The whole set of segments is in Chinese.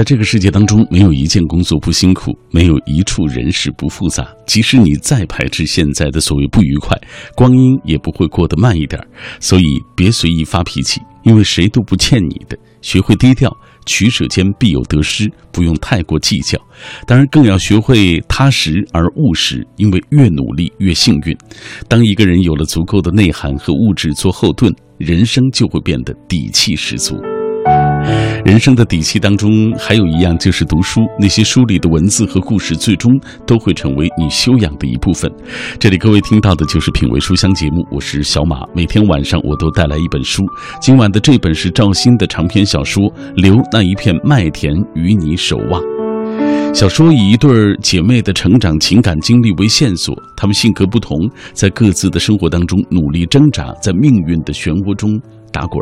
在这个世界当中，没有一件工作不辛苦，没有一处人事不复杂。即使你再排斥现在的所谓不愉快，光阴也不会过得慢一点。所以别随意发脾气，因为谁都不欠你的。学会低调，取舍间必有得失，不用太过计较。当然，更要学会踏实而务实，因为越努力越幸运。当一个人有了足够的内涵和物质做后盾，人生就会变得底气十足。人生的底气当中，还有一样就是读书。那些书里的文字和故事，最终都会成为你修养的一部分。这里各位听到的就是品味书香节目，我是小马。每天晚上我都带来一本书，今晚的这本是赵鑫的长篇小说《留那一片麦田与你守望》。小说以一对姐妹的成长情感经历为线索，她们性格不同，在各自的生活当中努力挣扎，在命运的漩涡中。打滚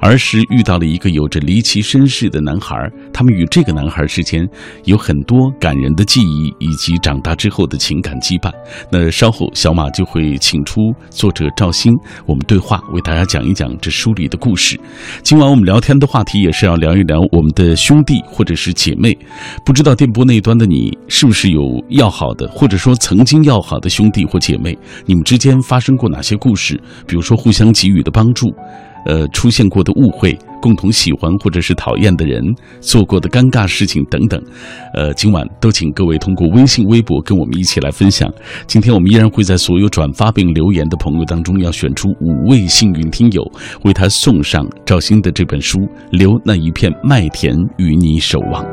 儿时遇到了一个有着离奇身世的男孩，他们与这个男孩之间有很多感人的记忆，以及长大之后的情感羁绊。那稍后小马就会请出作者赵鑫，我们对话，为大家讲一讲这书里的故事。今晚我们聊天的话题也是要聊一聊我们的兄弟或者是姐妹。不知道电波那端的你是不是有要好的，或者说曾经要好的兄弟或姐妹？你们之间发生过哪些故事？比如说互相给予的帮助。呃，出现过的误会。共同喜欢或者是讨厌的人，做过的尴尬事情等等，呃，今晚都请各位通过微信、微博跟我们一起来分享。今天我们依然会在所有转发并留言的朋友当中，要选出五位幸运听友，为他送上赵鑫的这本书《留那一片麦田与你守望》。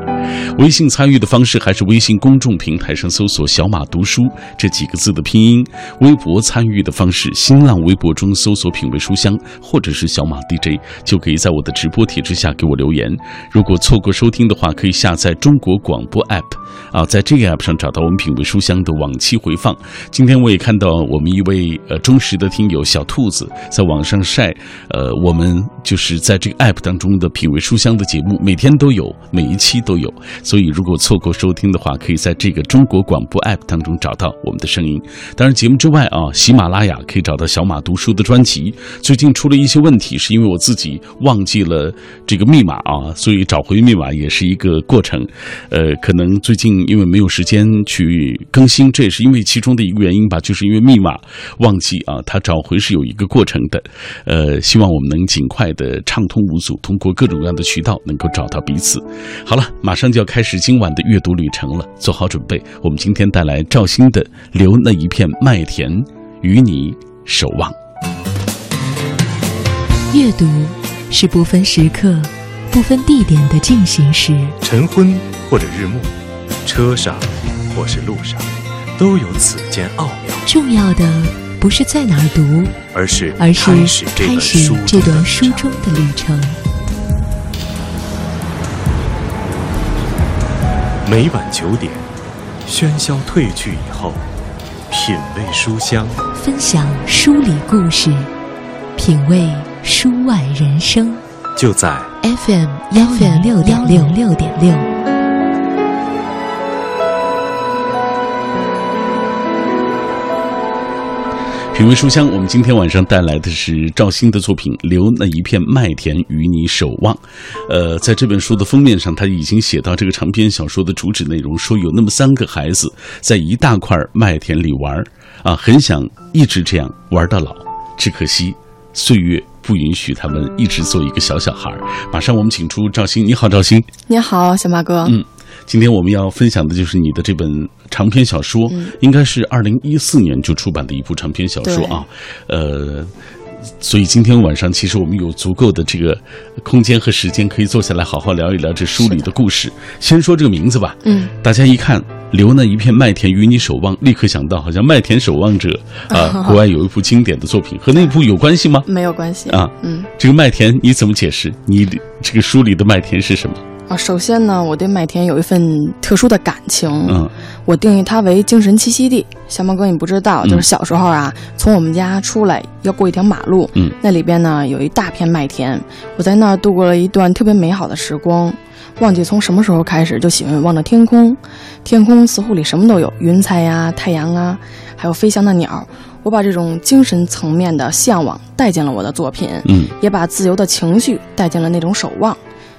微信参与的方式还是微信公众平台上搜索“小马读书”这几个字的拼音；微博参与的方式，新浪微博中搜索“品味书香”或者是“小马 DJ”，就可以在我的。直播帖之下给我留言。如果错过收听的话，可以下载中国广播 app 啊，在这个 app 上找到我们品味书香的往期回放。今天我也看到我们一位呃忠实的听友小兔子在网上晒，呃，我们就是在这个 app 当中的品味书香的节目，每天都有，每一期都有。所以如果错过收听的话，可以在这个中国广播 app 当中找到我们的声音。当然，节目之外啊，喜马拉雅可以找到小马读书的专辑。最近出了一些问题，是因为我自己忘记。了这个密码啊，所以找回密码也是一个过程。呃，可能最近因为没有时间去更新，这也是因为其中的一个原因吧。就是因为密码忘记啊，它找回是有一个过程的。呃，希望我们能尽快的畅通无阻，通过各种各样的渠道能够找到彼此。好了，马上就要开始今晚的阅读旅程了，做好准备。我们今天带来赵鑫的《留那一片麦田与你守望》，阅读。是不分时刻、不分地点的进行时。晨昏或者日暮，车上或是路上，都有此间奥妙。重要的不是在哪儿读，而是而是开始这段书中的旅程。每晚九点，喧嚣褪去以后，品味书香，分享书里故事，品味。书外人生，就在 FM 幺零六点六六点六。品味书香，我们今天晚上带来的是赵鑫的作品《留那一片麦田与你守望》。呃，在这本书的封面上，他已经写到这个长篇小说的主旨内容，说有那么三个孩子在一大块麦田里玩啊，很想一直这样玩到老，只可惜岁月。不允许他们一直做一个小小孩马上我们请出赵鑫，你好，赵鑫。你好，小马哥。嗯，今天我们要分享的就是你的这本长篇小说，应该是二零一四年就出版的一部长篇小说啊。呃，所以今天晚上其实我们有足够的这个空间和时间，可以坐下来好好聊一聊这书里的故事。先说这个名字吧。嗯，大家一看。留那一片麦田与你守望，立刻想到好像《麦田守望者》啊，国外有一部经典的作品，和那部有关系吗？没有关系啊。嗯，这个麦田你怎么解释？你这个书里的麦田是什么？啊，首先呢，我对麦田有一份特殊的感情。嗯，我定义它为精神栖息地。小猫哥，你不知道，就是小时候啊，从我们家出来要过一条马路，嗯，那里边呢有一大片麦田，我在那儿度过了一段特别美好的时光。忘记从什么时候开始就喜欢望着天空，天空似乎里什么都有，云彩呀、太阳啊，还有飞翔的鸟。我把这种精神层面的向往带进了我的作品，嗯，也把自由的情绪带进了那种守望。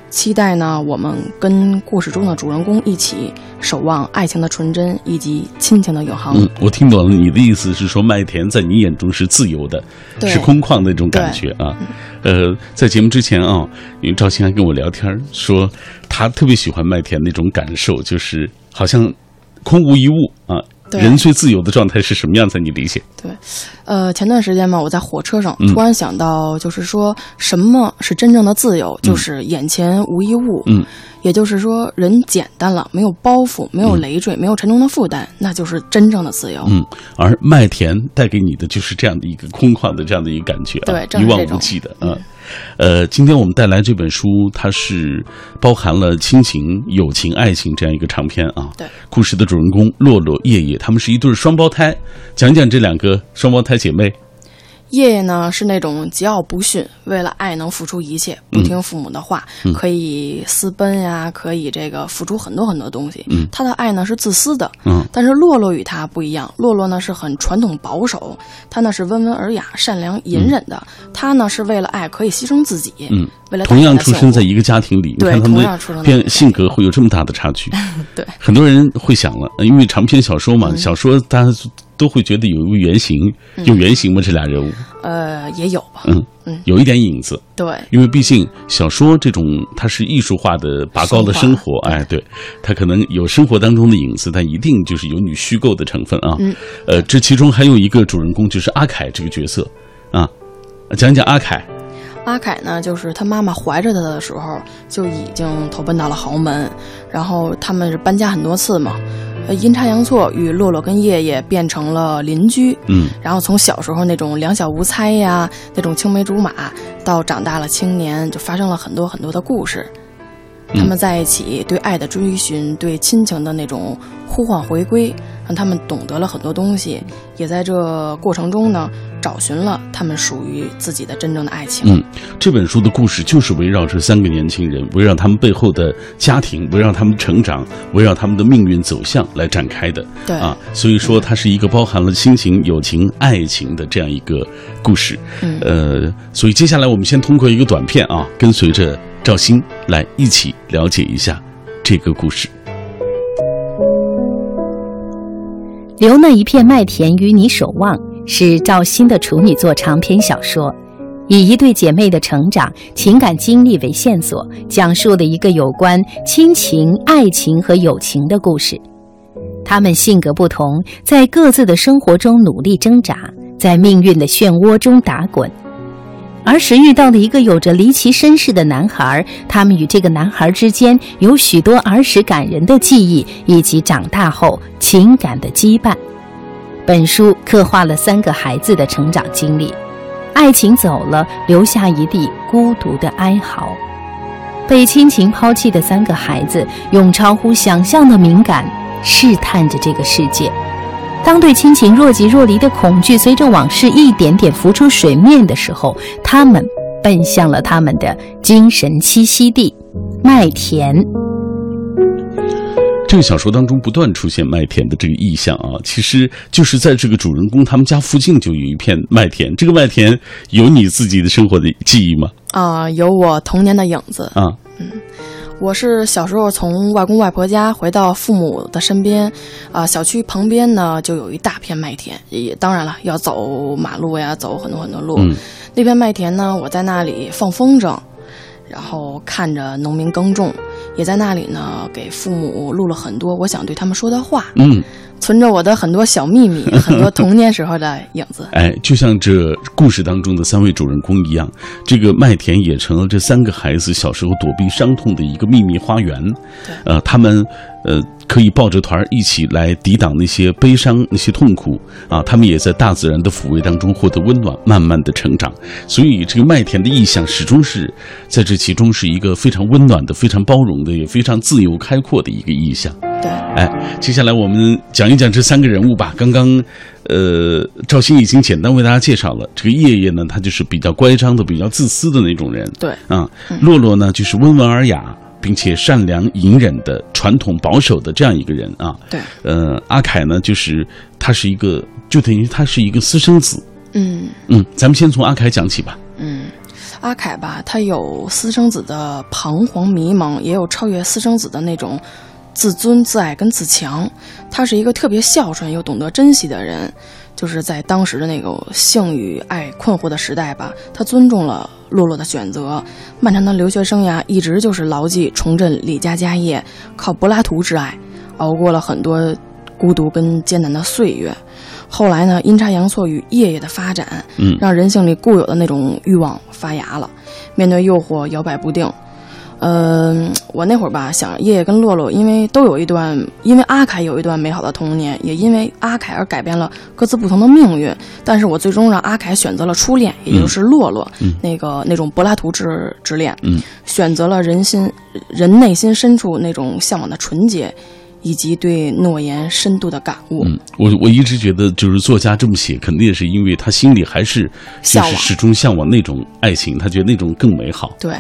期待呢我们跟故事中的主人公一起守望爱情的纯真以及亲情的永恒。嗯，我听懂了你的意思是说麦田在你眼中是自由的，对是空旷的那种感觉啊。呃，在节目之前啊，因为赵鑫还跟我聊天说，他特别喜欢麦田那种感受，就是好像空无一物啊。对人最自由的状态是什么样？子你理解？对，呃，前段时间嘛，我在火车上嗯突然想到，就是说什么是真正的自由，就是眼前无一物。嗯，也就是说，人简单了，没有包袱，没有累赘，没有沉重的负担，那就是真正的自由。嗯，而麦田带给你的就是这样的一个空旷的这样的一个感觉啊，对一望无际的啊。呃，今天我们带来这本书，它是包含了亲情、友情、爱情这样一个长篇啊。对，故事的主人公洛洛、叶叶，他们是一对双胞胎。讲讲这两个双胞胎姐妹。叶叶呢是那种桀骜不驯，为了爱能付出一切，不听父母的话，可以私奔呀，可以这个付出很多很多东西。嗯。他的爱呢是自私的，嗯。但是洛洛与他不一样，洛洛呢是很传统保守，他呢是温文尔雅、善良、隐忍的，他呢是为了爱可以牺牲自己，嗯，为了同样出生在一个家庭里，你对看他们同样出生性格会有这么大的差距。对。很多人会想了，呃因为长篇小说嗯。嘛，小说大家都会觉得有一个原型，有原型吗？这俩人物，呃也有吧，嗯。嗯。有一点影子。对。因为毕竟小说这种它是艺术化的拔高的生活，哎，对，它可能有生活当中的影子，但一定就是有你虚构的成分啊。嗯，呃，这其中还有一个主人公就是阿凯这个角色。啊，讲讲阿凯。阿凯呢，就是他妈妈怀着他的时候就已经投奔到了豪门，然后他们是搬家很多次嘛，呃，阴差阳错与洛洛跟叶叶变成了邻居，嗯然后从小时候那种两小无猜呀，那种青梅竹马，到长大了青年，就发生了很多很多的故事。他们在一起，对爱的追寻，对亲情的那种呼唤回归，让他们懂得了很多东西，也在这过程中呢，找寻了他们属于自己的真正的爱情。嗯，这本书的故事就是围绕这三个年轻人，围绕他们背后的家庭，围绕他们成长，围绕他们的命运走向来展开的。对啊，所以说它是一个包含了亲情、友情、爱情的这样一个故事。嗯呃，所以接下来我们先通过一个短片啊，跟随着赵鑫来一起了解一下这个故事。留那一片麦田与你守望是赵鑫的处女作长篇小说，以一对姐妹的成长、情感经历为线索，讲述了一个有关亲情、爱情和友情的故事。她们性格不同，在各自的生活中努力挣扎，在命运的漩涡中打滚。儿时遇到了一个有着离奇身世的男孩，他们与这个男孩之间有许多儿时感人的记忆，以及长大后情感的羁绊。本书刻画了三个孩子的成长经历，爱情走了，留下一地孤独的哀嚎。被亲情抛弃的三个孩子，用超乎想象的敏感试探着这个世界。当对亲情若即若离的恐惧随着往事一点点浮出水面的时候，他们奔向了他们的精神栖息地——麦田。这个小说当中不断出现麦田的这个意象啊，其实就是在这个主人公他们家附近就有一片麦田。这个麦田有你自己的生活的记忆吗？啊、有我童年的影子。啊，我是小时候从外公外婆家回到父母的身边，啊、小区旁边呢就有一大片麦田，也当然了要走马路呀，走很多很多路。嗯那片麦田呢，我在那里放风筝，然后看着农民耕种，也在那里呢给父母录了很多我想对他们说的话，嗯，存着我的很多小秘密，很多童年时候的影子。哎，就像这故事当中的三位主人公一样，这个麦田也成了这三个孩子小时候躲避伤痛的一个秘密花园。呃，他们呃可以抱着团儿一起来抵挡那些悲伤、那些痛苦啊。他们也在大自然的抚慰当中获得温暖，慢慢的成长。所以，这个麦田的意象始终是在这其中是一个非常温暖的、非常包容的、也非常自由开阔的一个意象。对，哎，接下来我们讲一讲这三个人物吧。刚刚，呃，赵鑫已经简单为大家介绍了。这个叶叶呢，他就是比较乖张的、比较自私的那种人。对啊，洛洛呢，就是温文尔雅，并且善良、隐忍的、传统保守的这样一个人啊。对，呃，阿凯呢，就是他是一个，就等于他是一个私生子。嗯嗯，咱们先从阿凯讲起吧。嗯，阿凯吧，他有私生子的彷徨迷茫，也有超越私生子的那种自尊、自爱跟自强。他是一个特别孝顺又懂得珍惜的人，就是在当时的那个性与爱困惑的时代吧，他尊重了洛洛的选择。漫长的留学生涯，一直就是牢记重振李家家业，靠柏拉图之爱，熬过了很多孤独跟艰难的岁月。后来呢，阴差阳错与夜夜的发展，嗯让人性里固有的那种欲望发芽了，面对诱惑摇摆不定。嗯、我那会儿吧，想叶叶跟洛洛，因为都有一段，因为阿凯有一段美好的童年，也因为阿凯而改变了各自不同的命运。但是我最终让阿凯选择了初恋，也就是洛洛，嗯。那个那种柏拉图之之恋，嗯。选择了人心人内心深处那种向往的纯洁，以及对诺言深度的感悟。嗯，我我一直觉得，就是作家这么写，肯定也是因为他心里还是就是始终向往那种爱情，他觉得那种更美好。对，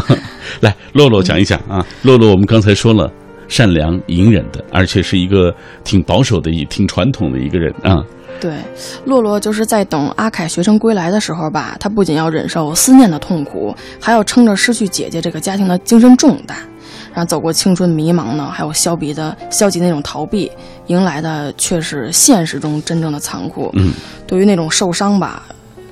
来，洛洛讲一讲啊，洛洛，我们刚才说了，善良、隐忍的，而且是一个挺保守的、也挺传统的一个人啊。对，洛洛就是在等阿凯学生归来的时候吧，他不仅要忍受思念的痛苦，还要撑着失去姐姐这个家庭的精神重担，然后走过青春迷茫呢，还有消极的消极那种逃避，迎来的却是现实中真正的残酷。嗯，对于那种受伤吧，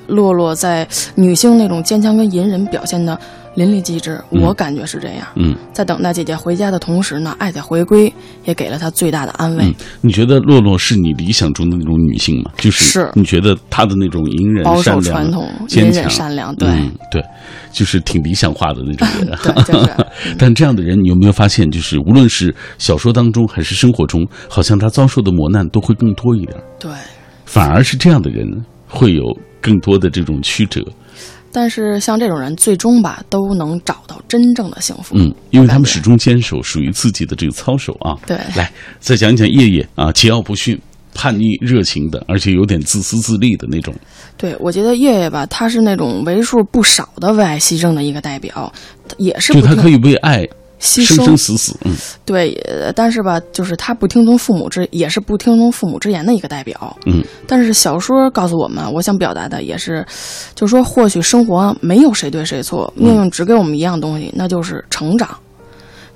洛洛在女性那种坚强跟隐忍表现的淋漓尽致，嗯我感觉是这样。嗯在等待姐姐回家的同时呢，爱的回归也给了她最大的安慰。嗯，你觉得洛洛是你理想中的那种女性吗？就是是你觉得她的那种隐忍、保守、传统坚强、隐忍善良对嗯，对，就是挺理想化的那种 人。对，就是。但这样的人，你有没有发现，就是无论是小说当中还是生活中，好像他遭受的磨难都会更多一点，对，反而是这样的人会有更多的这种曲折。但是像这种人，最终吧都能找到真正的幸福。嗯，因为他们始终坚守属于自己的这个操守啊。对来再讲一讲叶叶啊，桀骜不驯、叛逆热情的，而且有点自私自利的那种。对，我觉得叶叶吧，他是那种为数不少的为爱牺牲的一个代表，也是不听就他可以为爱牺生生牲。死死。嗯对，呃但是吧，就是他不听从父母之，也是不听从父母之言的一个代表。嗯但是小说告诉我们，我想表达的也是，就是说，或许生活没有谁对谁错，命运只给我们一样东西，那就是成长。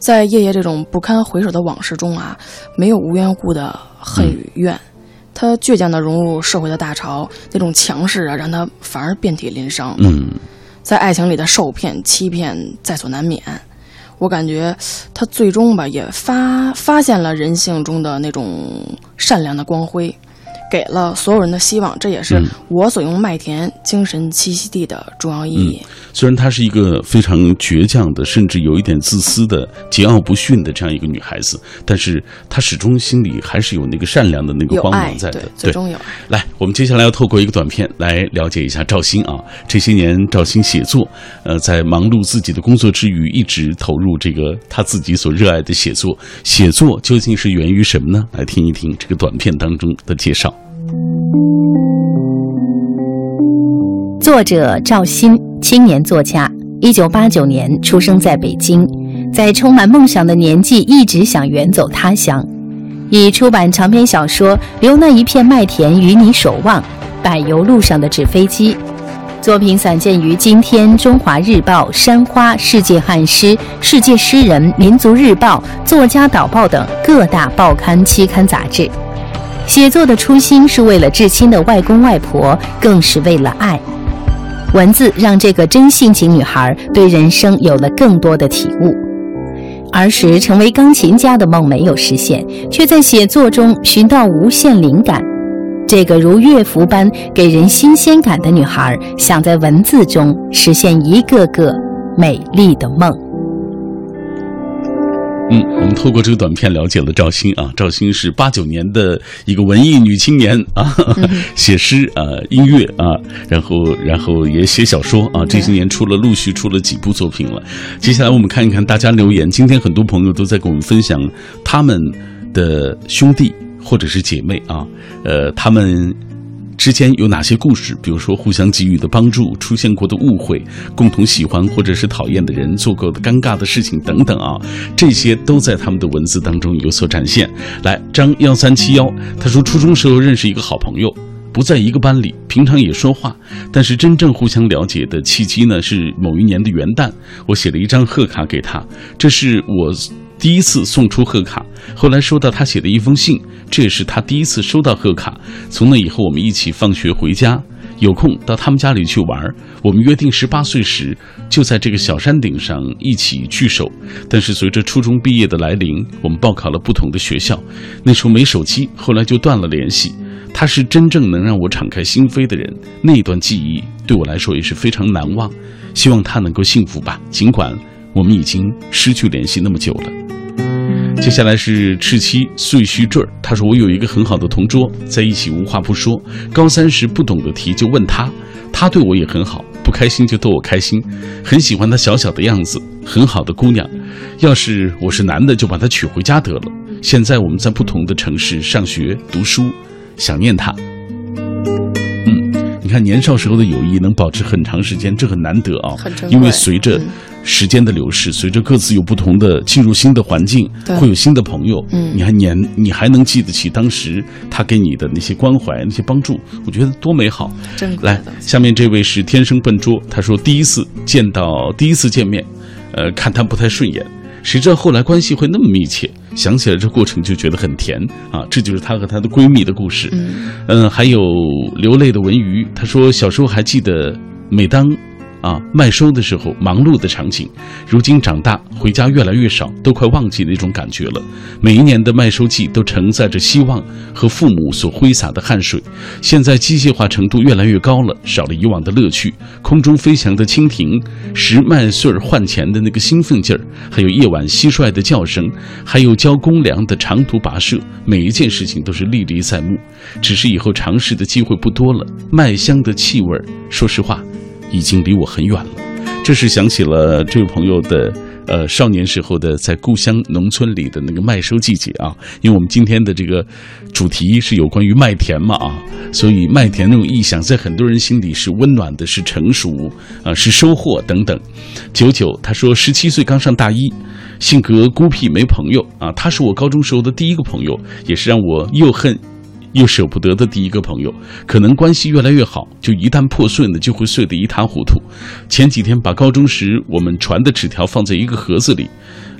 在夜夜这种不堪回首的往事中啊，没有无缘无故的恨与怨，他倔强的融入社会的大潮，那种强势啊，让他反而遍体鳞伤。嗯在爱情里的受骗、欺骗在所难免。我感觉他最终吧也发发现了人性中的那种善良的光辉，给了所有人的希望。这也是嗯我所用麦田精神栖息地的重要意义。虽然她是一个非常倔强的，甚至有一点自私的、桀骜不驯的这样一个女孩子，但是她始终心里还是有那个善良的那个光芒，在的对。，最终有爱。来，我们接下来要透过一个短片来了解一下赵鑫啊。这些年，赵鑫写作，呃，在忙碌自己的工作之余，一直投入这个他自己所热爱的写作。写作究竟是源于什么呢？来听一听这个短片当中的介绍。作者赵鑫，青年作家，一九八九年出生在北京，在充满梦想的年纪，一直想远走他乡，以出版长篇小说《留那一片麦田与你守望》，柏油路上的纸飞机。作品散见于《今天》《中华日报》《山花》《世界汉诗》《世界诗人》《民族日报》《作家导报》等各大报刊期刊杂志。写作的初心是为了至亲的外公外婆，更是为了爱。文字让这个真性情女孩对人生有了更多的体悟。儿时成为钢琴家的梦没有实现，却在写作中寻到无限灵感。这个如乐符般给人新鲜感的女孩，想在文字中实现一个个美丽的梦。嗯，我们透过这个短片了解了赵鑫啊，赵鑫是八九年的一个文艺女青年啊，写诗啊、音乐啊，然后然后也写小说啊，这些年出了陆续出了几部作品了。接下来我们看一看大家留言，今天很多朋友都在跟我们分享他们的兄弟或者是姐妹啊，呃，他们。之间有哪些故事？比如说互相给予的帮助、出现过的误会、共同喜欢或者是讨厌的人、做过的尴尬的事情等等啊，这些都在他们的文字当中有所展现。来，张幺三七幺他说，初中时候认识一个好朋友，不在一个班里，平常也说话，但是真正互相了解的契机呢，是某一年的元旦，我写了一张贺卡给他，这是我第一次送出贺卡。后来收到他写的一封信，这也是他第一次收到贺卡。从那以后，我们一起放学回家。有空到他们家里去玩我们约定十八岁时就在这个小山顶上一起聚首。但是随着初中毕业的来临，我们报考了不同的学校，那时候没手机，后来就断了联系。他是真正能让我敞开心扉的人，那段记忆对我来说也是非常难忘。希望他能够幸福吧，尽管我们已经失去联系那么久了。接下来是赤七碎须坠儿，他说我有一个很好的同桌，在一起无话不说。高三时不懂的题就问他，他对我也很好，不开心就逗我开心，很喜欢他小小的样子，很好的姑娘。要是我是男的，就把她娶回家得了。现在我们在不同的城市上学读书，想念他。看年少时候的友谊能保持很长时间，这很难得啊，因为随着。时间的流逝，随着各自有不同的进入新的环境，会有新的朋友。嗯，你还年，你还能记得起当时他给你的那些关怀、那些帮助？我觉得多美好。来，下面这位是天生笨拙，他说第一次见到，第一次见面，呃，看他不太顺眼，谁知道后来关系会那么密切？想起来这过程就觉得很甜啊！这就是她和她的闺蜜的故事。嗯，还有流泪的文鱼，她说小时候还记得，每当。啊，麦收的时候忙碌的场景，如今长大回家越来越少，都快忘记那种感觉了。每一年的麦收季都承载着希望和父母所挥洒的汗水。现在机械化程度越来越高了，少了以往的乐趣。空中飞翔的蜻蜓，拾麦穗换钱的那个兴奋劲儿，还有夜晚蟋蟀的叫声，还有交公粮的长途跋涉，每一件事情都是历历在目。只是以后尝试的机会不多了。麦香的气味，说实话。已经离我很远了，这是想起了这位朋友的呃少年时候的在故乡农村里的那个麦收季节啊，因为我们今天的这个主题是有关于麦田嘛啊，所以麦田那种意象在很多人心里是温暖的，是成熟啊，是收获等等。九九他说十七岁刚上大一，性格孤僻没朋友啊，他是我高中时候的第一个朋友，也是让我又恨。又舍不得的第一个朋友，可能关系越来越好，就一旦破碎呢，就会碎得一塌糊涂。前几天把高中时我们传的纸条放在一个盒子里，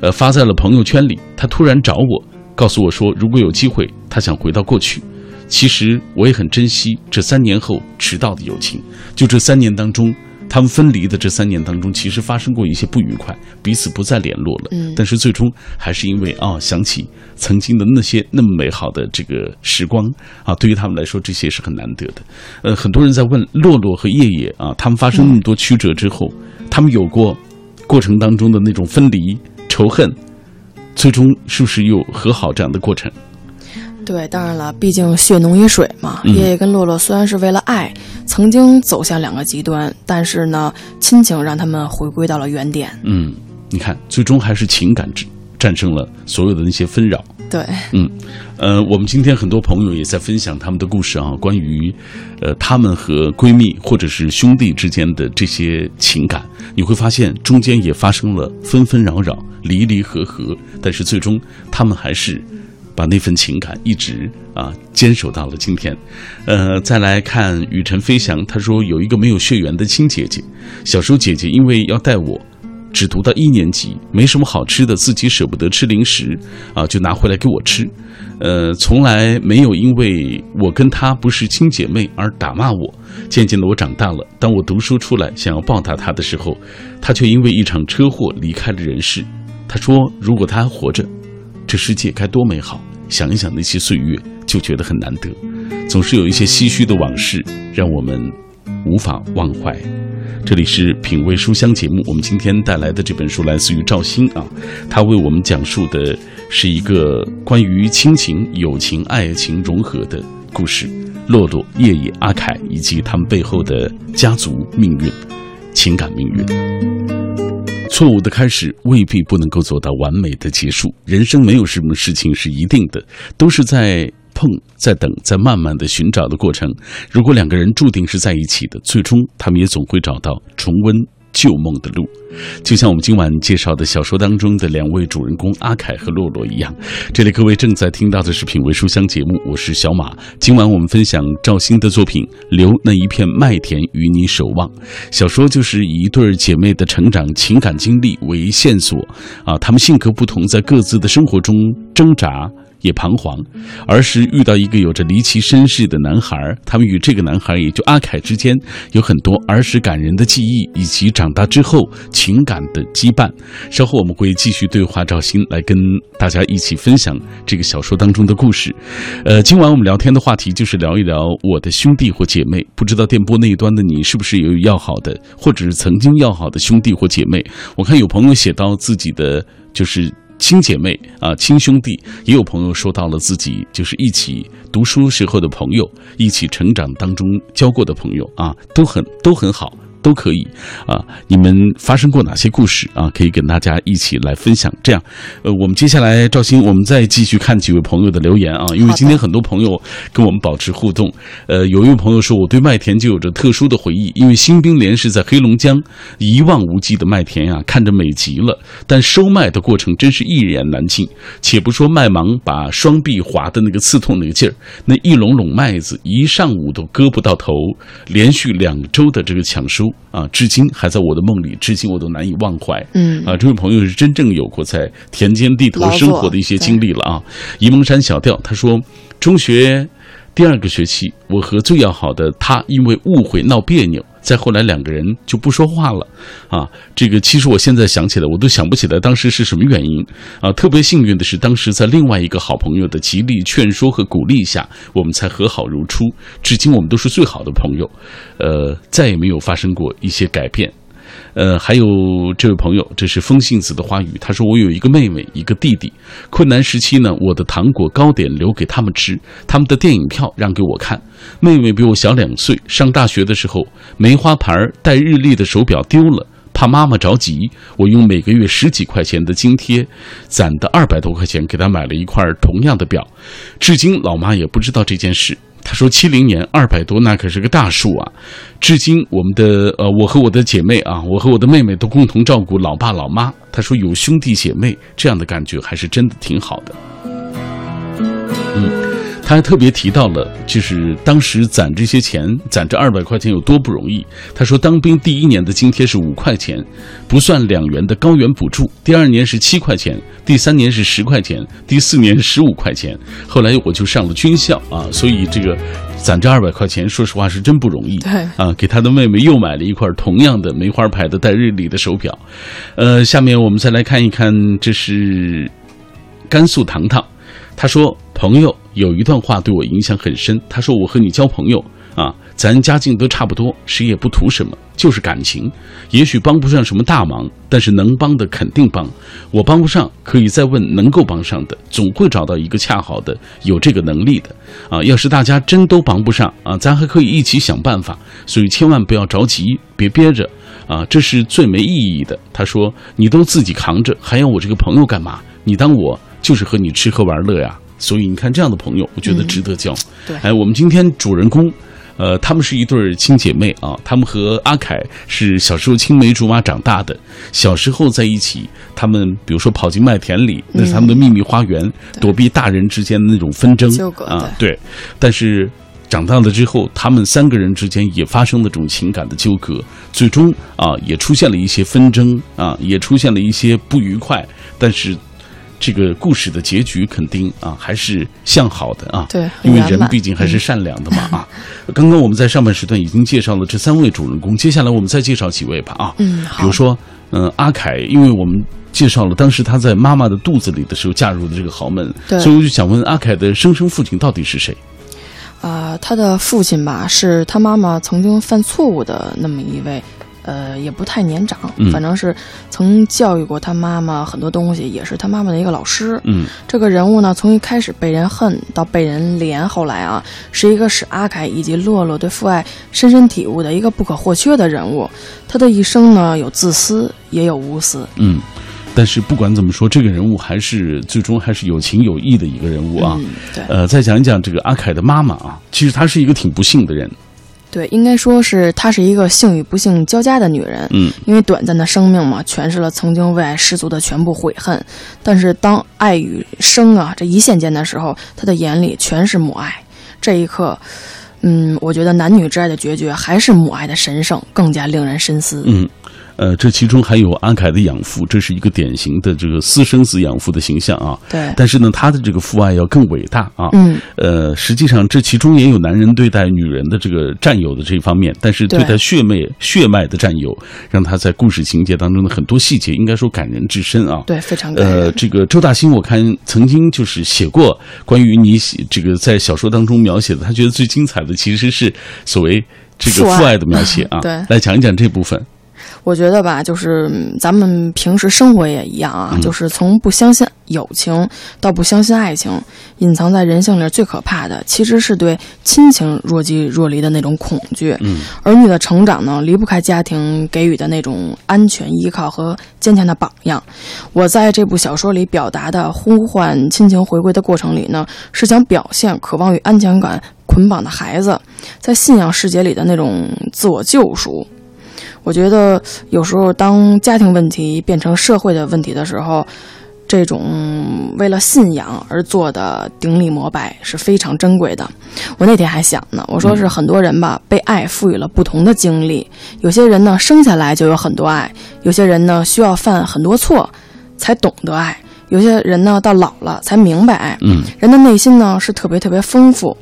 呃，发在了朋友圈里。他突然找我，告诉我说，如果有机会，他想回到过去。其实我也很珍惜这三年后迟到的友情。就这三年当中。他们分离的这三年当中，其实发生过一些不愉快，彼此不再联络了。嗯，但是最终还是因为啊，想起曾经的那些那么美好的这个时光啊，对于他们来说，这些是很难得的。呃，很多人在问洛洛和叶叶啊，他们发生那么多曲折之后，他们有过过程当中的那种分离、仇恨，最终是不是又和好这样的过程？对，当然了，毕竟血浓于水嘛。叶叶跟洛洛虽然是为了爱，曾经走向两个极端，但是呢，亲情让他们回归到了原点。嗯，你看，最终还是情感战战胜了所有的那些纷扰。对，嗯，呃，我们今天很多朋友也在分享他们的故事啊，关于，呃，他们和闺蜜或者是兄弟之间的这些情感，你会发现中间也发生了纷纷扰扰、离离合合，但是最终他们还是。把那份情感一直啊坚守到了今天，呃，再来看雨辰飞翔，他说有一个没有血缘的亲姐姐，小时候姐姐因为要带我，只读到一年级，没什么好吃的，自己舍不得吃零食，啊，就拿回来给我吃，呃，从来没有因为我跟她不是亲姐妹而打骂我。渐渐的我长大了，当我读书出来想要报答她的时候，她却因为一场车祸离开了人世。她说如果她还活着。这世界该多美好！想一想那些岁月，就觉得很难得。总是有一些唏嘘的往事，让我们无法忘怀。这里是品味书香节目，我们今天带来的这本书来自于赵鑫啊，他为我们讲述的是一个关于亲情、友情、爱情融合的故事。洛洛、叶叶、阿凯以及他们背后的家族命运、情感命运。错误的开始未必不能够做到完美的结束。人生没有什么事情是一定的，都是在碰、在等、在慢慢的寻找的过程。如果两个人注定是在一起的，最终他们也总会找到重温旧梦的路。就像我们今晚介绍的小说当中的两位主人公阿凯和洛洛一样，这里各位正在听到的是《品味书香》节目，我是小马。今晚我们分享赵鑫的作品《留那一片麦田与你守望》。小说就是以一对姐妹的成长情感经历为线索，啊，她们性格不同，在各自的生活中挣扎。也彷徨，儿时遇到一个有着离奇身世的男孩，他们与这个男孩，也就阿凯之间有很多儿时感人的记忆，以及长大之后情感的羁绊。稍后我们会继续对话赵鑫，来跟大家一起分享这个小说当中的故事。呃，今晚我们聊天的话题就是聊一聊我的兄弟或姐妹。不知道电波那一端的你是不是也有要好的，或者是曾经要好的兄弟或姐妹？我看有朋友写到自己的就是。亲姐妹啊，亲兄弟，也有朋友说到了自己就是一起读书时候的朋友，一起成长当中交过的朋友啊，都很都很好。都可以啊！你们发生过哪些故事啊？可以跟大家一起来分享。这样，呃，我们接下来赵鑫，我们再继续看几位朋友的留言啊。因为今天很多朋友跟我们保持互动。呃，有一位朋友说，我对麦田就有着特殊的回忆，因为新兵连是在黑龙江，一望无际的麦田呀，看着美极了。但收麦的过程真是一言难尽。且不说麦芒把双臂划的那个刺痛那个劲儿，那一垄垄麦子一上午都割不到头，连续两周的这个抢收。啊，至今还在我的梦里，至今我都难以忘怀。嗯，啊，这位朋友是真正有过在田间地头生活的一些经历了啊。沂蒙山小调，他说，中学第二个学期，我和最要好的他因为误会闹别扭。再后来，两个人就不说话了，啊，这个其实我现在想起来，我都想不起来当时是什么原因，啊，特别幸运的是，当时在另外一个好朋友的极力劝说和鼓励下，我们才和好如初，至今我们都是最好的朋友，呃，再也没有发生过一些改变。呃，还有这位朋友，这是风信子的花语。他说：“我有一个妹妹，一个弟弟。困难时期呢，我的糖果糕点留给他们吃，他们的电影票让给我看。妹妹比我小两岁，上大学的时候，梅花牌带日历的手表丢了，怕妈妈着急，我用每个月十几块钱的津贴，攒的二百多块钱给她买了一块同样的表。至今老妈也不知道这件事。”他说：“七零年二百多，那可是个大数啊！至今，我们的呃，我和我的姐妹啊，我和我的妹妹都共同照顾老爸老妈。他说，有兄弟姐妹这样的感觉，还是真的挺好的。”嗯。他还特别提到了，就是当时攒这些钱，攒这二百块钱有多不容易。他说，当兵第一年的津贴是五块钱，不算两元的高原补助；第二年是七块钱，第三年是十块钱，第四年十五块钱。后来我就上了军校啊，所以这个攒这二百块钱，说实话是真不容易。对啊，给他的妹妹又买了一块同样的梅花牌的带日历的手表。呃，下面我们再来看一看，这是甘肃糖糖。他说：“朋友有一段话对我影响很深。他说：‘我和你交朋友啊，咱家境都差不多，谁也不图什么，就是感情。也许帮不上什么大忙，但是能帮的肯定帮。我帮不上，可以再问能够帮上的，总会找到一个恰好的有这个能力的。啊，要是大家真都帮不上啊，咱还可以一起想办法。所以千万不要着急，别憋着啊，这是最没意义的。’他说：‘你都自己扛着，还要我这个朋友干嘛？你当我……’”就是和你吃喝玩乐呀，所以你看这样的朋友，我觉得值得交。对，哎，我们今天主人公，呃，他们是一对亲姐妹啊，他们和阿凯是小时候青梅竹马长大的，小时候在一起，他们比如说跑进麦田里，那是他们的秘密花园，躲避大人之间的那种纷争啊，对。但是长大了之后，他们三个人之间也发生了这种情感的纠葛，最终啊，也出现了一些纷争啊，也出现了一些不愉快，但是。这个故事的结局肯定啊还是向好的啊，对，因为人毕竟还是善良的嘛啊。刚刚我们在上半时段已经介绍了这三位主人公，接下来我们再介绍几位吧啊。嗯，比如说，嗯，阿凯，因为我们介绍了当时他在妈妈的肚子里的时候嫁入的这个豪门，所以我就想问阿凯的生身父亲到底是谁？啊，他的父亲吧，是他妈妈曾经犯错误的那么一位。呃，也不太年长，反正是曾教育过他妈妈很多东西，也是他妈妈的一个老师。嗯，这个人物呢，从一开始被人恨到被人怜，后来啊，是一个使阿凯以及洛洛对父爱深深体悟的一个不可或缺的人物。他的一生呢，有自私，也有无私。嗯，但是不管怎么说，这个人物还是最终还是有情有义的一个人物啊。对。呃，再讲一讲这个阿凯的妈妈啊，其实她是一个挺不幸的人。对，应该说是她是一个幸与不幸交加的女人。嗯，因为短暂的生命嘛，诠释了曾经为爱失足的全部悔恨。但是当爱与生啊这一线间的时候，她的眼里全是母爱。这一刻，嗯，我觉得男女之爱的决绝还是母爱的神圣，更加令人深思。嗯。呃，这其中还有阿凯的养父，这是一个典型的这个私生子养父的形象啊。对。但是呢，他的这个父爱要更伟大啊。嗯。呃，实际上这其中也有男人对待女人的这个占有的这一方面，但是对待血脉血脉的占有，让他在故事情节当中的很多细节，应该说感人至深啊。对，非常感人。呃，这个周大兴，我看曾经就是写过关于你写这个在小说当中描写的，他觉得最精彩的其实是所谓这个父爱的描写啊。对。来讲一讲这部分。我觉得吧，就是咱们平时生活也一样啊，就是从不相信友情到不相信爱情，隐藏在人性里最可怕的，其实是对亲情若即若离的那种恐惧。嗯，儿女的成长呢，离不开家庭给予的那种安全依靠和坚强的榜样。我在这部小说里表达的呼唤亲情回归的过程里呢，是想表现渴望与安全感捆绑的孩子在信仰世界里的那种自我救赎。我觉得有时候，当家庭问题变成社会的问题的时候，这种为了信仰而做的顶礼膜拜是非常珍贵的。我那天还想呢，我说是很多人吧，被爱赋予了不同的经历。有些人呢，生下来就有很多爱；有些人呢，需要犯很多错才懂得爱；有些人呢，到老了才明白爱。嗯，人的内心呢，是特别特别丰富。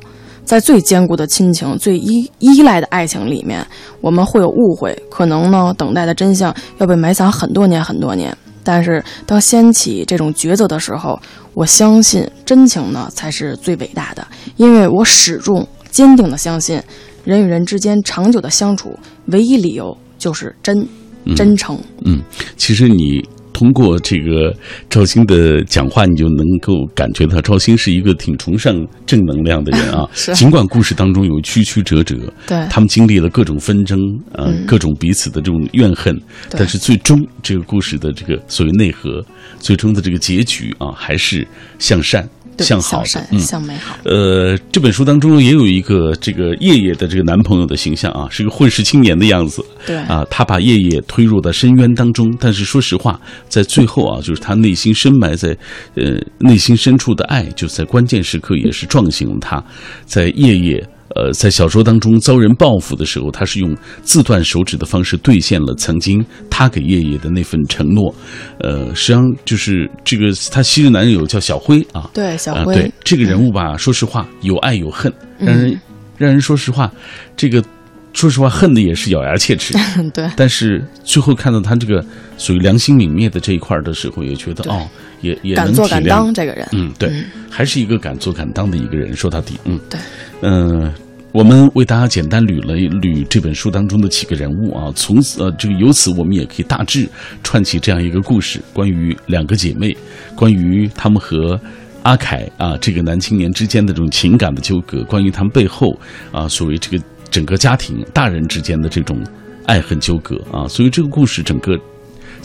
在最坚固的亲情、最依依赖的爱情里面，我们会有误会，可能呢，等待的真相要被埋藏很多年很多年。但是，当掀起这种抉择的时候，我相信真情呢才是最伟大的，因为我始终坚定的相信，人与人之间长久的相处，唯一理由就是真，真诚。嗯，其实你。通过这个赵鑫的讲话，你就能够感觉到赵鑫是一个挺崇尚正能量的人啊。尽管故事当中有曲曲折折，对，他们经历了各种纷争，呃，各种彼此的这种怨恨，但是最终这个故事的这个所谓内核，最终的这个结局啊，还是向善。向好，嗯，向美好。呃，这本书当中也有一个这个叶叶的这个男朋友的形象啊，是个混世青年的样子。对啊，他把叶叶推入到深渊当中，但是说实话，在最后啊，就是他内心深埋在呃内心深处的爱，就在关键时刻也是撞醒了他，在叶叶。呃，在小说当中遭人报复的时候，他是用自断手指的方式兑现了曾经他给叶叶的那份承诺。呃，实际上就是这个他昔日男友叫小辉啊，对小辉，对这个人物吧，说实话有爱有恨，让人让人说实话，这个说实话恨的也是咬牙切齿。对，但是最后看到他这个属于良心泯灭的这一块的时候，也觉得哦，也也敢做敢当这个人，嗯，对，还是一个敢做敢当的一个人。说到底，嗯，对，嗯。我们为大家简单捋了一捋这本书当中的几个人物啊，从此呃，这个由此我们也可以大致串起这样一个故事：关于两个姐妹，关于他们和阿凯啊这个男青年之间的这种情感的纠葛，关于他们背后啊所谓这个整个家庭大人之间的这种爱恨纠葛啊，所以这个故事整个。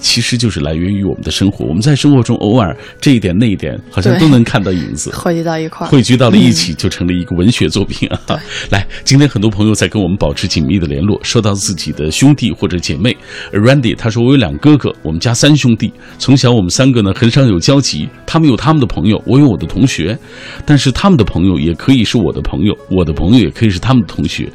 其实就是来源于我们的生活，我们在生活中偶尔这一点那一点，好像都能看到影子，汇聚到一块汇聚到了一起，就成了一个文学作品啊！来，今天很多朋友在跟我们保持紧密的联络，说到自己的兄弟或者姐妹，Randy 他说我有两哥哥，我们家三兄弟，从小我们三个呢很少有交集，他们有他们的朋友，我有我的同学，但是他们的朋友也可以是我的朋友，我的朋友也可以是他们的同学，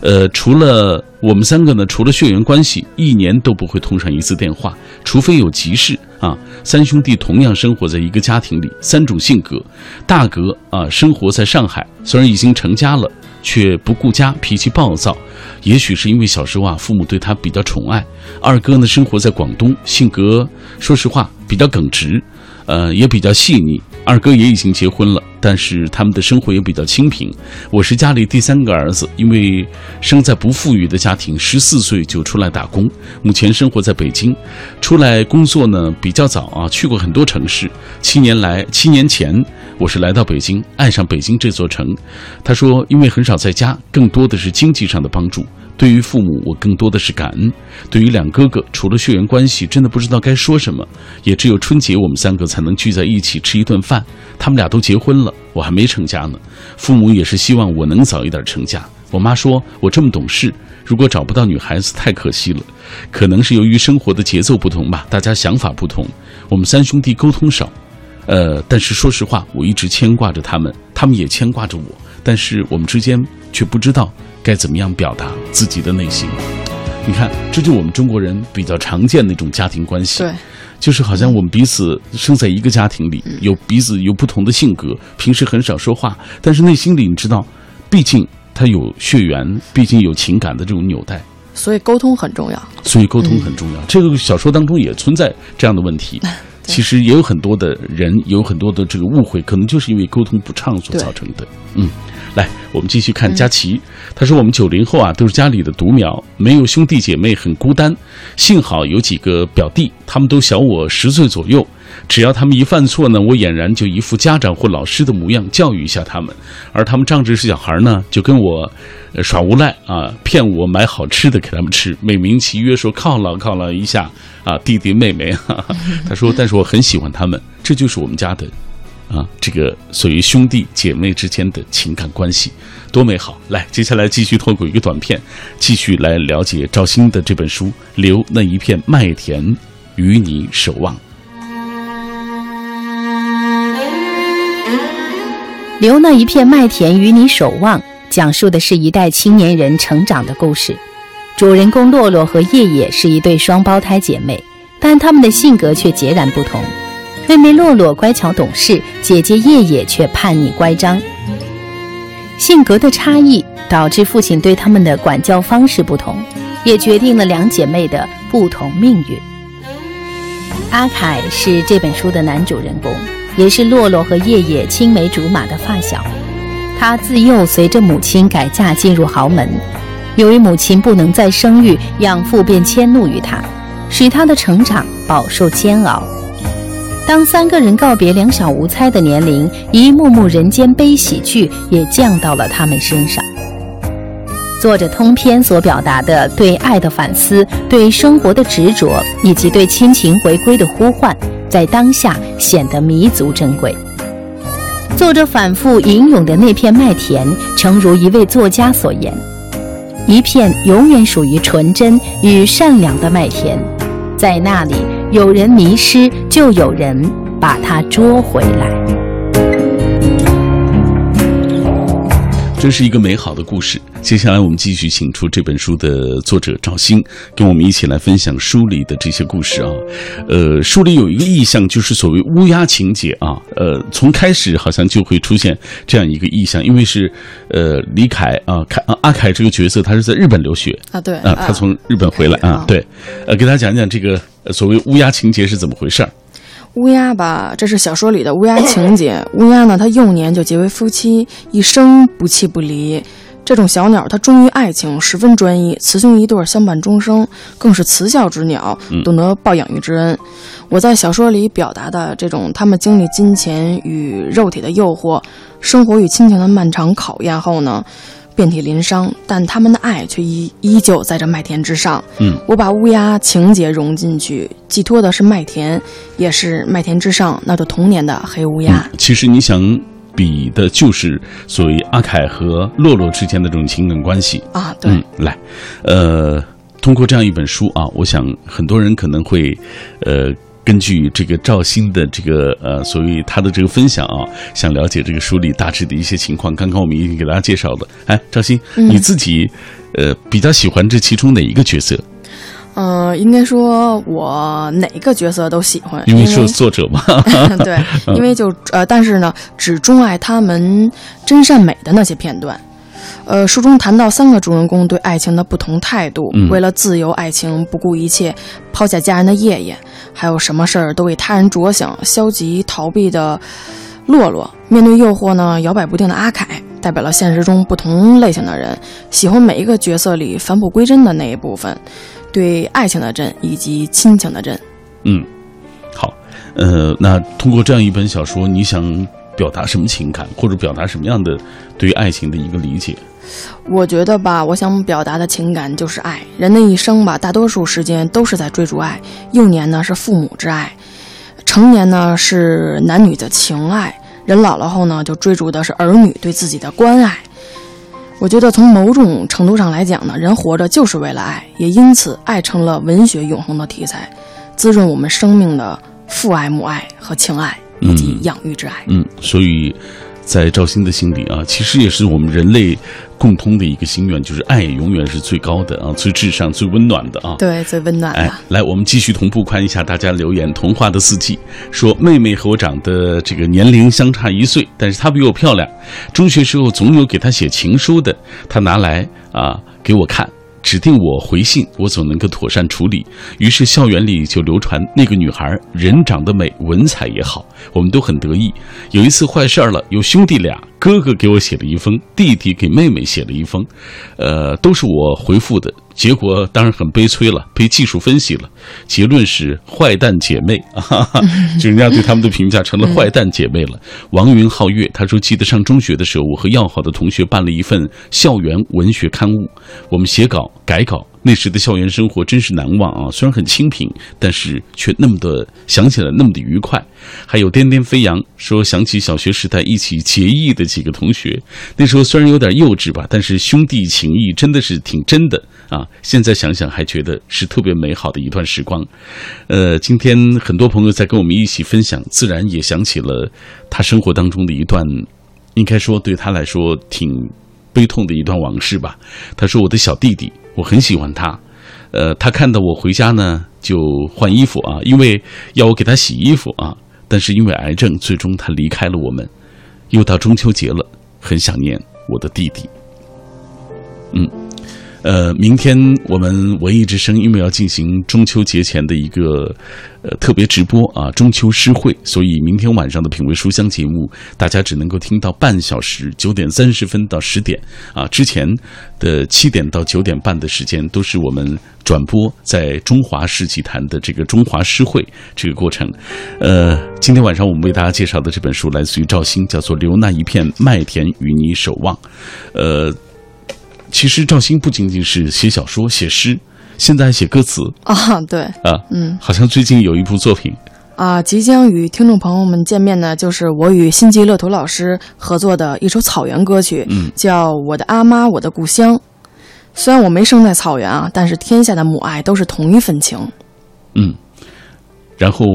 呃，除了。我们三个呢，除了血缘关系，一年都不会通上一次电话，除非有急事啊。三兄弟同样生活在一个家庭里，三种性格。大哥啊，生活在上海，虽然已经成家了，却不顾家，脾气暴躁。也许是因为小时候啊，父母对他比较宠爱。二哥呢，生活在广东，性格说实话比较耿直，呃，也比较细腻。二哥也已经结婚了。但是他们的生活也比较清贫。我是家里第三个儿子，因为生在不富裕的家庭，十四岁就出来打工，目前生活在北京。出来工作呢比较早啊，去过很多城市。七年来，七年前我是来到北京，爱上北京这座城。他说，因为很少在家，更多的是经济上的帮助。对于父母，我更多的是感恩；对于两哥哥，除了血缘关系，真的不知道该说什么。也只有春节，我们三个才能聚在一起吃一顿饭。他们俩都结婚了，我还没成家呢。父母也是希望我能早一点成家。我妈说我这么懂事，如果找不到女孩子太可惜了。可能是由于生活的节奏不同吧，大家想法不同。我们三兄弟沟通少，呃，但是说实话，我一直牵挂着他们，他们也牵挂着我，但是我们之间却不知道该怎么样表达自己的内心。你看，这就我们中国人比较常见的一种家庭关系。对。就是好像我们彼此生在一个家庭里，有彼此有不同的性格，平时很少说话，但是内心里你知道，毕竟他有血缘，毕竟有情感的这种纽带，所以沟通很重要。所以沟通很重要。这个小说当中也存在这样的问题，其实也有很多的人有很多的这个误会，可能就是因为沟通不畅所造成的。嗯。来，我们继续看佳琪。他说：“我们九零后啊，都是家里的独苗，没有兄弟姐妹，很孤单。幸好有几个表弟，他们都小我十岁左右。只要他们一犯错呢，我俨然就一副家长或老师的模样教育一下他们。而他们仗着是小孩呢，就跟我耍无赖啊，骗我买好吃的给他们吃，美名其曰说犒劳犒劳一下啊，弟弟妹妹。他说，但是我很喜欢他们，这就是我们家的。”啊，这个属于兄弟姐妹之间的情感关系，多美好！来，接下来继续透过一个短片，继续来了解赵鑫的这本书《留那一片麦田与你守望》。留那一片麦田与你守望，讲述的是一代青年人成长的故事。主人公洛洛和叶叶是一对双胞胎姐妹，但她们的性格却截然不同。妹妹洛洛乖巧懂事，姐姐叶叶却叛逆乖张。性格的差异导致父亲对他们的管教方式不同，也决定了两姐妹的不同命运。阿凯是这本书的男主人公，也是洛洛和叶叶青梅竹马的发小。他自幼随着母亲改嫁进入豪门，由于母亲不能再生育，养父便迁怒于他，使他的成长饱受煎熬。当三个人告别两小无猜的年龄，一幕幕人间悲喜剧也降到了他们身上。作者通篇所表达的对爱的反思、对生活的执着，以及对亲情回归的呼唤，在当下显得弥足珍贵。作者反复吟咏的那片麦田，诚如一位作家所言：“一片永远属于纯真与善良的麦田，在那里。”有人迷失，就有人把它捉回来。这是一个美好的故事。接下来，我们继续请出这本书的作者赵鑫，跟我们一起来分享书里的这些故事啊。呃，书里有一个意象，就是所谓乌鸦情节啊。呃，从开始好像就会出现这样一个意象，因为是呃李凯啊，凯啊阿凯这个角色，他是在日本留学啊，对啊，他从日本回来啊，对，呃，给大家讲讲这个。所谓乌鸦情节是怎么回事儿？乌鸦吧，这是小说里的乌鸦情节。乌鸦呢，它幼年就结为夫妻，一生不弃不离。这种小鸟，它忠于爱情，十分专一，雌雄一对相伴终生，更是慈孝之鸟，懂得报养育之恩。我在小说里表达的这种，他们经历金钱与肉体的诱惑，生活与亲情的漫长考验后呢？遍体鳞伤，但他们的爱却依依旧在这麦田之上。嗯，我把乌鸦情节融进去，寄托的是麦田，也是麦田之上那朵童年的黑乌鸦。其实你想比的就是所谓阿凯和洛洛之间的这种情感关系啊。对，嗯来，呃，通过这样一本书啊，我想很多人可能会，呃。根据这个赵鑫的这个呃，所谓他的这个分享啊，想了解这个书里大致的一些情况。刚刚我们已经给大家介绍了。哎，赵鑫，你自己呃比较喜欢这其中哪一个角色？嗯，应该说我哪个角色都喜欢，因为是作者嘛。对，因为就呃，但是呢，只钟爱他们真善美的那些片段。呃，书中谈到三个主人公对爱情的不同态度，为了自由爱情不顾一切，抛下家人的夜夜，还有什么事儿都为他人着想，消极逃避的洛洛，面对诱惑呢摇摆不定的阿凯，代表了现实中不同类型的人喜欢每一个角色里返璞归真的那一部分，对爱情的真以及亲情的真。嗯，好，呃，那通过这样一本小说，你想表达什么情感，或者表达什么样的对于爱情的一个理解？我觉得吧，我想表达的情感就是爱。人的一生吧，大多数时间都是在追逐爱。幼年呢是父母之爱，成年呢是男女的情爱，人老了后呢就追逐的是儿女对自己的关爱。我觉得从某种程度上来讲呢，人活着就是为了爱，也因此爱成了文学永恒的题材，滋润我们生命的父爱、母爱和情爱以及养育之爱。嗯，所以。在赵鑫的心里啊，其实也是我们人类共通的一个心愿，就是爱永远是最高的啊，最至上、最温暖的啊。对，最温暖的。来，我们继续同步看一下大家留言。童话的四季说，妹妹和我长得这个年龄相差一岁，但是她比我漂亮。中学时候总有给她写情书的，她拿来啊给我看。指定我回信，我总能够妥善处理。于是校园里就流传那个女孩人长得美，文采也好，我们都很得意。有一次坏事儿了，有兄弟俩，哥哥给我写了一封，弟弟给妹妹写了一封，呃，都是我回复的。结果当然很悲催了，被技术分析了，结论是坏蛋姐妹啊，就人家对他们的评价成了坏蛋姐妹了。王云皓月他说，记得上中学的时候，我和要好的同学办了一份校园文学刊物，我们写稿改稿。那时的校园生活真是难忘啊！虽然很清贫，但是却那么的想起来那么的愉快。还有颠颠飞扬说想起小学时代一起结义的几个同学，那时候虽然有点幼稚吧，但是兄弟情谊真的是挺真的啊！现在想想还觉得是特别美好的一段时光。呃，今天很多朋友在跟我们一起分享，自然也想起了他生活当中的一段，应该说对他来说挺悲痛的一段往事吧。他说：“我的小弟弟。”我很喜欢他，呃，他看到我回家呢就换衣服啊，因为要我给他洗衣服啊。但是因为癌症，最终他离开了我们。又到中秋节了，很想念我的弟弟。嗯。呃，明天我们文艺之声因为要进行中秋节前的一个呃特别直播啊，中秋诗会，所以明天晚上的品味书香节目，大家只能够听到半小时，九点三十分到十点啊，之前的七点到九点半的时间都是我们转播在中华世纪坛的这个中华诗会这个过程。呃，今天晚上我们为大家介绍的这本书来自于赵鑫，叫做《留那一片麦田与你守望》，呃。其实赵鑫不仅仅是写小说、写诗，现在还写歌词啊。对啊，嗯，好像最近有一部作品啊，即将与听众朋友们见面呢，就是我与辛吉乐图老师合作的一首草原歌曲，嗯，叫《我的阿妈，我的故乡》。虽然我没生在草原啊，但是天下的母爱都是同一份情。嗯，然后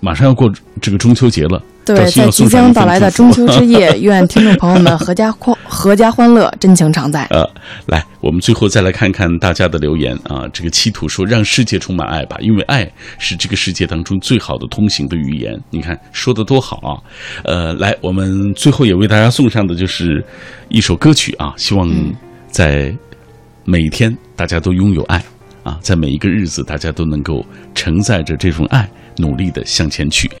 马上要过这个中秋节了。对，在即将到来的中 秋之夜，愿听众朋友们阖家欢阖家欢乐，真情常在。呃，来，我们最后再来看看大家的留言啊。这个七土说：“让世界充满爱吧，因为爱是这个世界当中最好的通行的语言。”你看说的多好啊！呃，来，我们最后也为大家送上的就是一首歌曲啊。希望在每天大家都拥有爱啊，在每一个日子大家都能够承载着这种爱，努力的向前去。